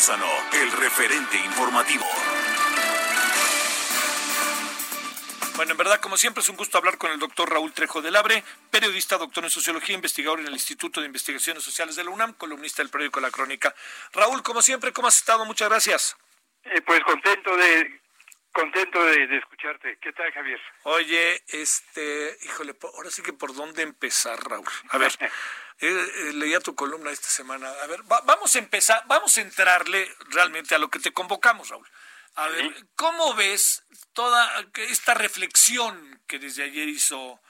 Solórzano, el referente informativo. Bueno, en verdad, como siempre, es un gusto hablar con el doctor Raúl Trejo del Abre, periodista, doctor en sociología, investigador en el Instituto de Investigaciones Sociales de la UNAM, columnista del periódico La Crónica. Raúl, como siempre, ¿cómo has estado? Muchas gracias. Eh, pues contento de contento de, de, escucharte. ¿Qué tal, Javier? Oye, este, híjole, ahora sí que por dónde empezar, Raúl. A ver, eh, eh, leía tu columna esta semana. A ver, va, vamos a empezar, vamos a entrarle realmente a lo que te convocamos, Raúl. A ver, ¿cómo ves toda esta reflexión que desde ayer hizo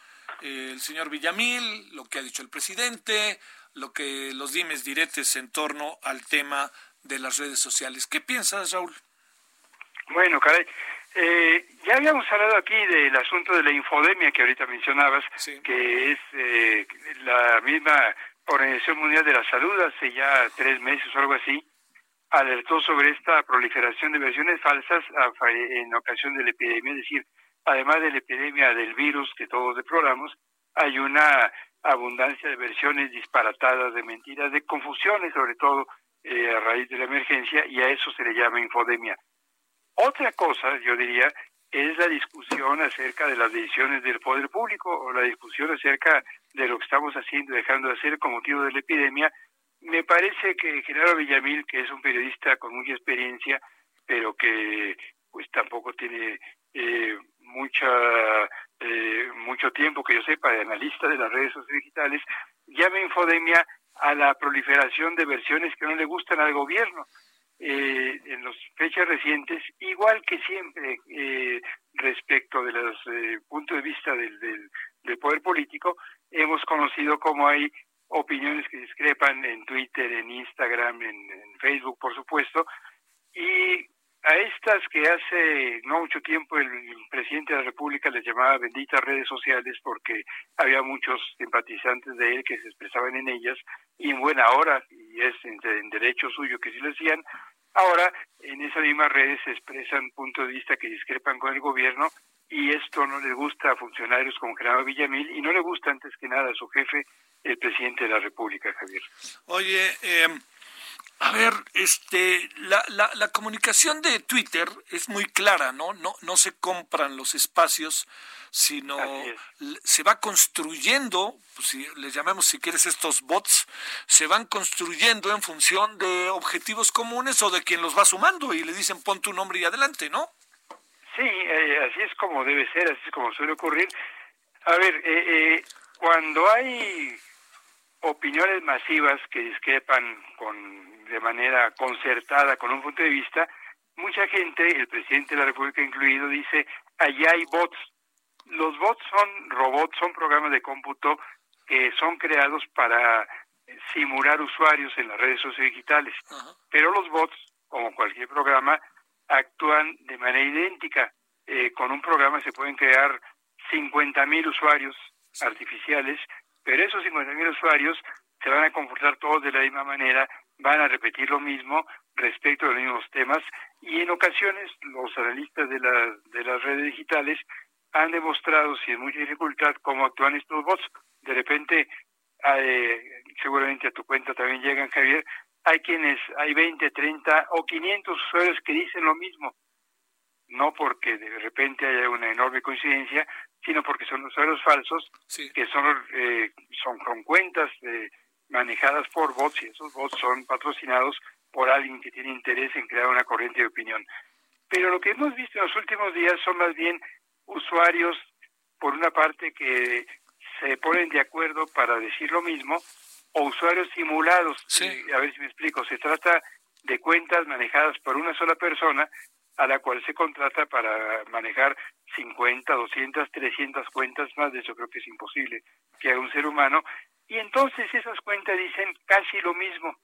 eh, el señor Villamil, lo que ha dicho el presidente, lo que los dimes diretes en torno al tema de las redes sociales? ¿Qué piensas, Raúl? Bueno, caray, eh, ya habíamos hablado aquí del asunto de la infodemia que ahorita mencionabas, Sí. que es eh, la misma Organización Mundial de la Salud hace ya tres meses o algo así, alertó sobre esta proliferación de versiones falsas en ocasión de la epidemia, es decir, además de la epidemia del virus que todos deploramos, hay una abundancia de versiones disparatadas, de mentiras, de confusiones sobre todo eh, a raíz de la emergencia y a eso se le llama infodemia. Otra cosa, yo diría, es la discusión acerca de las decisiones del poder público o la discusión acerca de lo que estamos haciendo y dejando de hacer con motivo de la epidemia. Me parece que Genaro Villamil, que es un periodista con mucha experiencia, pero que pues tampoco tiene eh, mucha eh, mucho tiempo que yo sepa de analista de las redes sociales digitales, llama infodemia a la proliferación de versiones que no le gustan al gobierno eh, en las fechas recientes, igual que siempre eh, respecto de los eh, puntos de vista del, del, poder político, hemos conocido cómo hay opiniones que discrepan en Twitter, en Instagram, en, en Facebook, por supuesto, y a estas que hace no mucho tiempo el presidente de la República les llamaba benditas redes sociales porque había muchos simpatizantes de él que se expresaban en ellas y en buena hora, es en, derecho suyo que sí lo hacían, ahora en esas mismas redes se expresan puntos de vista que discrepan con el gobierno y esto no le gusta a funcionarios como Gerardo Villamil y no le gusta antes que nada a su jefe, el presidente de la República, Javier. Oye, eh, a ver, este, la, la, la comunicación de Twitter es muy clara, ¿no? No, no se compran los espacios, sino es. se va construyendo, pues, si les llamamos si quieres estos bots, se van construyendo en función de objetivos comunes o de quien los va sumando y le dicen pon tu nombre y adelante, ¿no? Sí, eh, así es como debe ser, así es como suele ocurrir. A ver, eh, eh, cuando hay opiniones masivas que discrepan con de manera concertada con un punto de vista, mucha gente, el presidente de la República incluido, dice, allá hay bots. Los bots son robots, son programas de cómputo que son creados para simular usuarios en las redes sociodigitales. Ajá. Pero los bots, como cualquier programa, actúan de manera idéntica. Eh, con un programa se pueden crear 50.000 usuarios artificiales, pero esos 50.000 usuarios se van a comportar todos de la misma manera, van a repetir lo mismo respecto a los mismos temas y en ocasiones los analistas de, la, de las redes digitales han demostrado sin mucha dificultad cómo actúan estos bots. De repente, eh, seguramente a tu cuenta también llegan, Javier, hay quienes, hay 20, 30 o 500 usuarios que dicen lo mismo. No porque de repente haya una enorme coincidencia, sino porque son usuarios falsos Sí. que son, eh, son con cuentas eh, manejadas por bots y esos bots son patrocinados por alguien que tiene interés en crear una corriente de opinión. Pero lo que hemos visto en los últimos días son más bien usuarios, por una parte, que se ponen de acuerdo para decir lo mismo, o usuarios simulados. Sí. Eh, a ver si me explico. Se trata de cuentas manejadas por una sola persona a la cual se contrata para manejar 50, 200, 300 cuentas más de eso creo que es imposible que haga un ser humano Y entonces esas cuentas dicen casi lo mismo,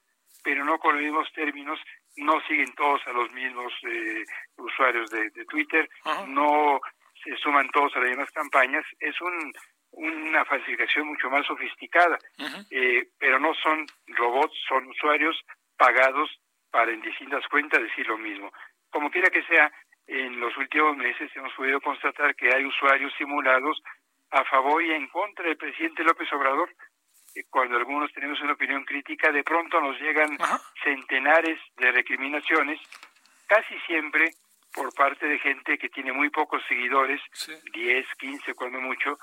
pero no con los mismos términos, no siguen todos a los mismos eh, usuarios de, Twitter, no se suman todos a las mismas campañas, es un, una falsificación mucho más sofisticada, eh, pero no son robots, son usuarios pagados para en distintas cuentas decir lo mismo. Como quiera que sea, en los últimos meses hemos podido constatar que hay usuarios simulados a favor y en contra del presidente López Obrador. Cuando algunos tenemos una opinión crítica, de pronto nos llegan centenares de recriminaciones, casi siempre por parte de gente que tiene muy pocos seguidores, 10, 15 cuando mucho,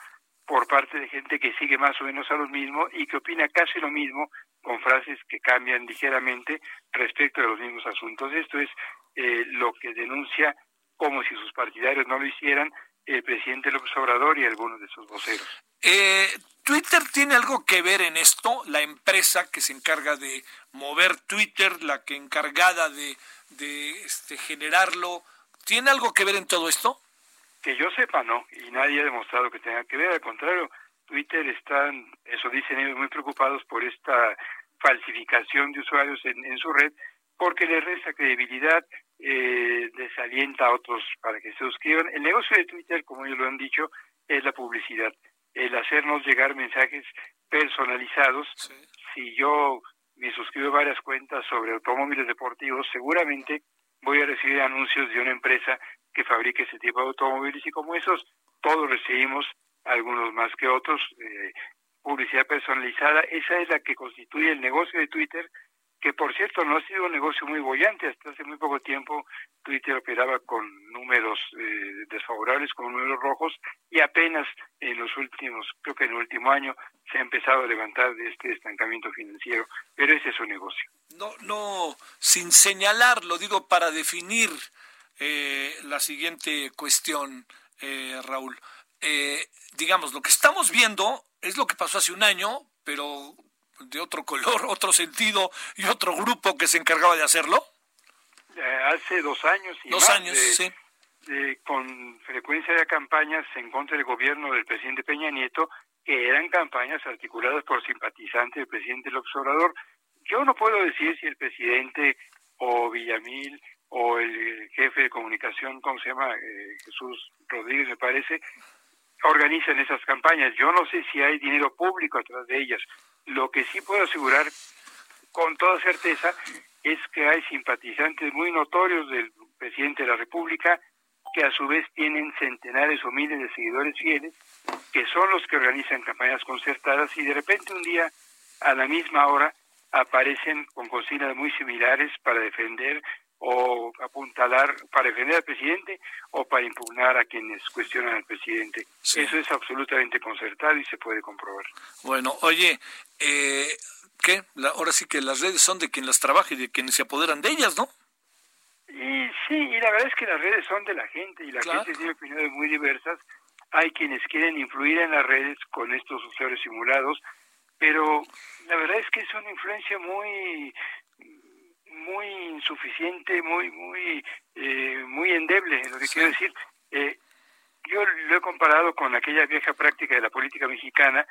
por parte de gente que sigue más o menos a lo mismo y que opina casi lo mismo con frases que cambian ligeramente respecto de los mismos asuntos. Esto es eh, lo que denuncia como si sus partidarios no lo hicieran el presidente López Obrador y algunos de sus voceros. Eh, ¿Twitter tiene algo que ver en esto? La empresa que se encarga de mover Twitter, la que encargada de, de este, generarlo, ¿tiene algo que ver en todo esto? Que yo sepa, no, y nadie ha demostrado que tenga que ver, al contrario, Twitter están, eso dicen ellos, muy preocupados por esta falsificación de usuarios en, en su red, porque le resta credibilidad, eh, desalienta a otros para que se suscriban. El negocio de Twitter, como ellos lo han dicho, es la publicidad, el hacernos llegar mensajes personalizados. Si yo me suscribo a varias cuentas sobre automóviles deportivos, seguramente voy a recibir anuncios de una empresa que fabrique ese tipo de automóviles y como esos todos recibimos algunos más que otros, eh, publicidad personalizada, esa es la que constituye el negocio de Twitter, que por cierto no ha sido un negocio muy bollante, hasta hace muy poco tiempo Twitter operaba con números eh, desfavorables, con números rojos, y apenas en los últimos, creo que en el último año, se ha empezado a levantar de este estancamiento financiero, pero ese es su negocio. No, no, sin señalar, lo digo para definir eh, la siguiente cuestión, eh, Raúl. Eh, digamos, lo que estamos viendo es lo que pasó hace un año, pero de otro color, otro sentido y otro grupo que se encargaba de hacerlo? Eh, hace dos años y dos años, sí. con frecuencia de campañas en contra del gobierno del presidente Peña Nieto, que eran campañas articuladas por simpatizantes del presidente López Obrador. Yo no puedo decir si el presidente o Villamil o el jefe de comunicación, ¿cómo se llama? Eh, Jesús Rodríguez, me parece, organizan esas campañas. Yo no sé si hay dinero público atrás de ellas. Lo que sí puedo asegurar con toda certeza es que hay simpatizantes muy notorios del presidente de la República que a su vez tienen centenares o miles de seguidores fieles, que son los que organizan campañas concertadas y de repente un día, a la misma hora, aparecen con consignas muy similares para defender o apuntalar para defender al presidente o para impugnar a quienes cuestionan al presidente. Eso es absolutamente concertado y se puede comprobar. Bueno, oye, eh, ¿qué? ahora sí que las redes son de quien las trabaja y de quienes se apoderan de ellas, ¿no? Y sí, y la verdad es que las redes son de la gente y la gente tiene opiniones muy diversas. Hay quienes quieren influir en las redes con estos usuarios simulados, pero la verdad es que es una influencia muy muy insuficiente, muy muy eh, muy endeble, lo que quiero decir. Eh, yo lo he comparado con aquella vieja práctica de la política mexicana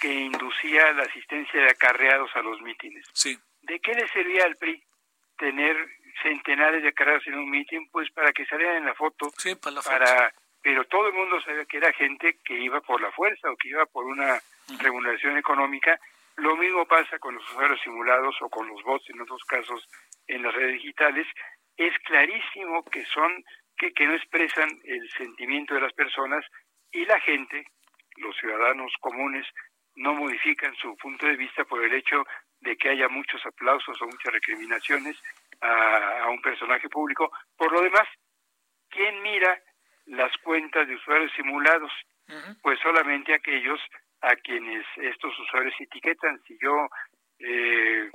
que inducía la asistencia de acarreados a los mítines. Sí. ¿De qué le servía al PRI tener centenares de acarreados en un mitin? Pues para que salieran en la foto. Sí, para la foto. Pero todo el mundo sabía que era gente que iba por la fuerza o que iba por una remuneración económica. Lo mismo pasa con los usuarios simulados o con los bots en otros casos en las redes digitales, es clarísimo que son que, que no expresan el sentimiento de las personas y la gente, los ciudadanos comunes, no modifican su punto de vista por el hecho de que haya muchos aplausos o muchas recriminaciones a, un personaje público. Por lo demás, ¿quién mira las cuentas de usuarios simulados? Pues solamente aquellos a quienes estos usuarios etiquetan. Si yo eh,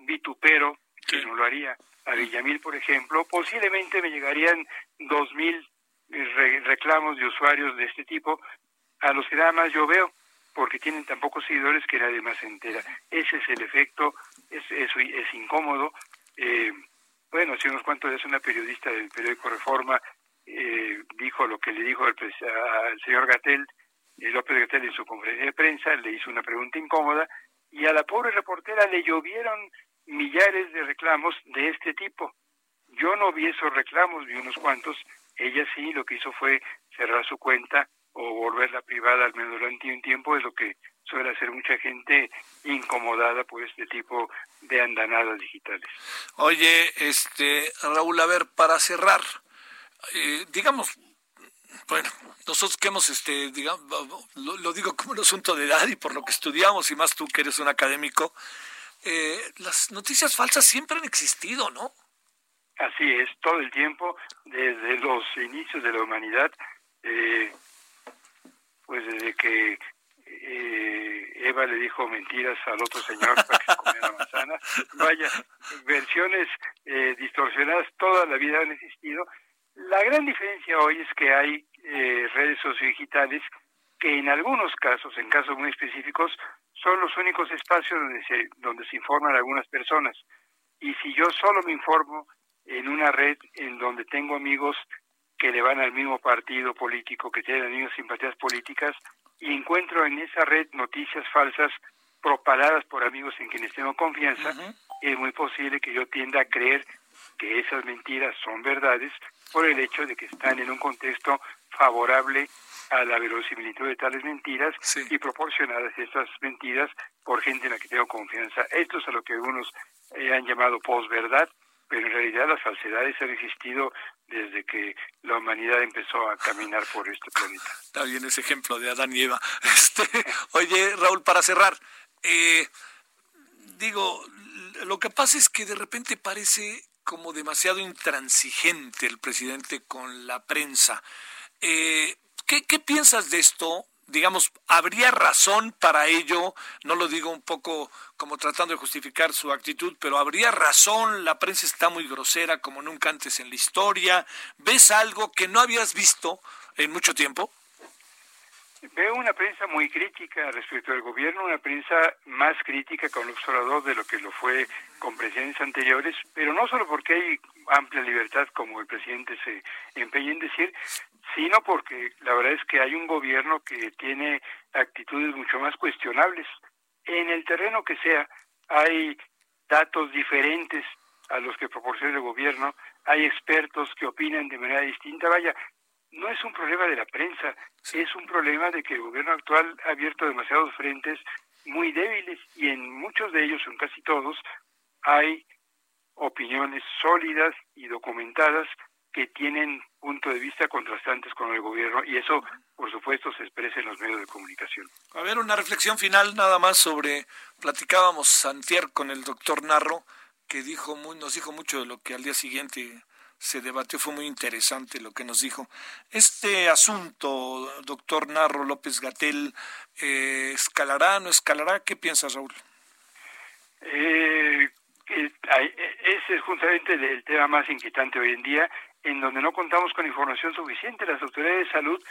vitupero que no lo haría. A Villamil, por ejemplo, posiblemente me llegarían dos mil eh, reclamos de usuarios de este tipo, a los que nada más yo veo, porque tienen tan pocos seguidores que nadie más se entera. Ese es el efecto, es, es, es incómodo. Eh, bueno, hace unos cuantos días una periodista del periódico Reforma eh, dijo lo que le dijo al, al señor Gatel, López Gatel en su conferencia de prensa, le hizo una pregunta incómoda y a la pobre reportera le llovieron millares de reclamos de este tipo. Yo no vi esos reclamos, vi unos cuantos. Ella sí, lo que hizo fue cerrar su cuenta o volverla privada al menos durante un tiempo, es lo que suele hacer mucha gente incomodada por este tipo de andanadas digitales. Oye, este Raúl, a ver, para cerrar, eh, digamos, bueno, nosotros que hemos, este, digamos, lo, digo como un asunto de edad y por lo que estudiamos, y más tú que eres un académico, eh, las noticias falsas siempre han existido, ¿no? Así es, todo el tiempo, desde los inicios de la humanidad, eh, pues desde que eh, Eva le dijo mentiras al otro señor para que comiera manzana. Vaya, versiones eh, distorsionadas toda la vida han existido. La gran diferencia hoy es que hay eh, redes sociodigitales que en algunos casos, en casos muy específicos, son los únicos espacios donde se, donde se informan algunas personas. Y si yo solo me informo en una red en donde tengo amigos que le van al mismo partido político, que tienen las mismas simpatías políticas, y encuentro en esa red noticias falsas propaladas por amigos en quienes tengo confianza, es muy posible que yo tienda a creer que esas mentiras son verdades por el hecho de que están en un contexto favorable a la verosimilitud de tales mentiras y proporcionadas estas mentiras por gente en la que tengo confianza. Esto es a lo que algunos eh, han llamado posverdad, pero en realidad las falsedades han existido desde que la humanidad empezó a caminar por este planeta. Está bien ese ejemplo de Adán y Eva. Este, oye, Raúl, para cerrar, eh, digo, lo que pasa es que de repente parece como demasiado intransigente el presidente con la prensa. Eh, ¿qué, ¿Qué piensas de esto? digamos, ¿habría razón para ello? No lo digo un poco como tratando de justificar su actitud, pero ¿habría razón? La prensa está muy grosera como nunca antes en la historia. ¿Ves algo que no habías visto en mucho tiempo? Veo una prensa muy crítica respecto al gobierno, una prensa más crítica con el observador de lo que lo fue con presidentes anteriores, pero no solo porque hay amplia libertad, como el presidente se empeña en decir, sino porque la verdad es que hay un gobierno que tiene actitudes mucho más cuestionables. En el terreno que sea, hay datos diferentes a los que proporciona el gobierno, hay expertos que opinan de manera distinta. Vaya, no es un problema de la prensa, es un problema de que el gobierno actual ha abierto demasiados frentes muy débiles y en muchos de ellos, en casi todos, hay opiniones sólidas y documentadas que tienen puntos de vista contrastantes con el gobierno y eso, por supuesto, se expresa en los medios de comunicación. A ver, una reflexión final nada más sobre, platicábamos Santier con el doctor Narro, que dijo muy, nos dijo mucho de lo que al día siguiente se debatió, fue muy interesante lo que nos dijo. Este asunto, doctor Narro López Gatel, eh, ¿escalará, no escalará? ¿Qué piensas, Raúl? Eh, ese es justamente el tema más inquietante hoy en día en donde no contamos con información suficiente. Las autoridades de salud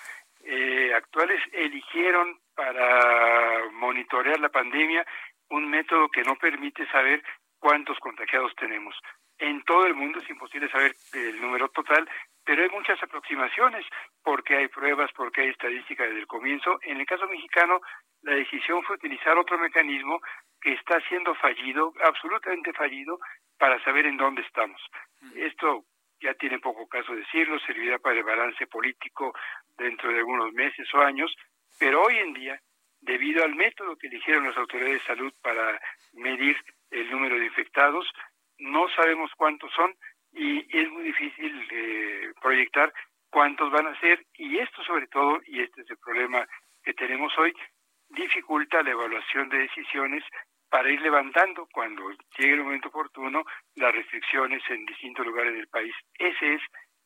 eh, actuales eligieron para monitorear la pandemia un método que no permite saber cuántos contagiados tenemos. En todo el mundo es imposible saber el número total, pero hay muchas aproximaciones porque hay pruebas, porque hay estadística desde el comienzo. En el caso mexicano, la decisión fue utilizar otro mecanismo que está siendo fallido, absolutamente fallido, para saber en dónde estamos. Esto ya tiene poco caso decirlo, servirá para el balance político dentro de algunos meses o años, pero hoy en día, debido al método que eligieron las autoridades de salud para medir el número de infectados, no sabemos cuántos son y es muy difícil eh, proyectar cuántos van a ser y esto sobre todo, y este es el problema que tenemos hoy, dificulta la evaluación de decisiones para ir levantando cuando llegue el momento oportuno las restricciones en distintos lugares del país. Ese es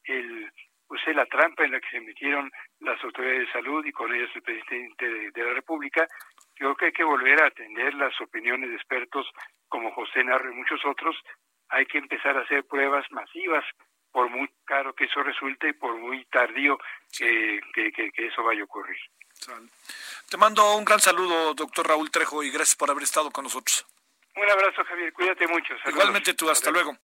el pues la trampa en la que se metieron las autoridades de salud y con ellas el presidente de, la República. Creo que hay que volver a atender las opiniones de expertos como José Narro y muchos otros. Hay que empezar a hacer pruebas masivas, por muy caro que eso resulte y por muy tardío que, que eso vaya a ocurrir. Te mando un gran saludo, doctor Raúl Trejo, y gracias por haber estado con nosotros. Un abrazo, Javier. Cuídate mucho. Igualmente tú, hasta luego.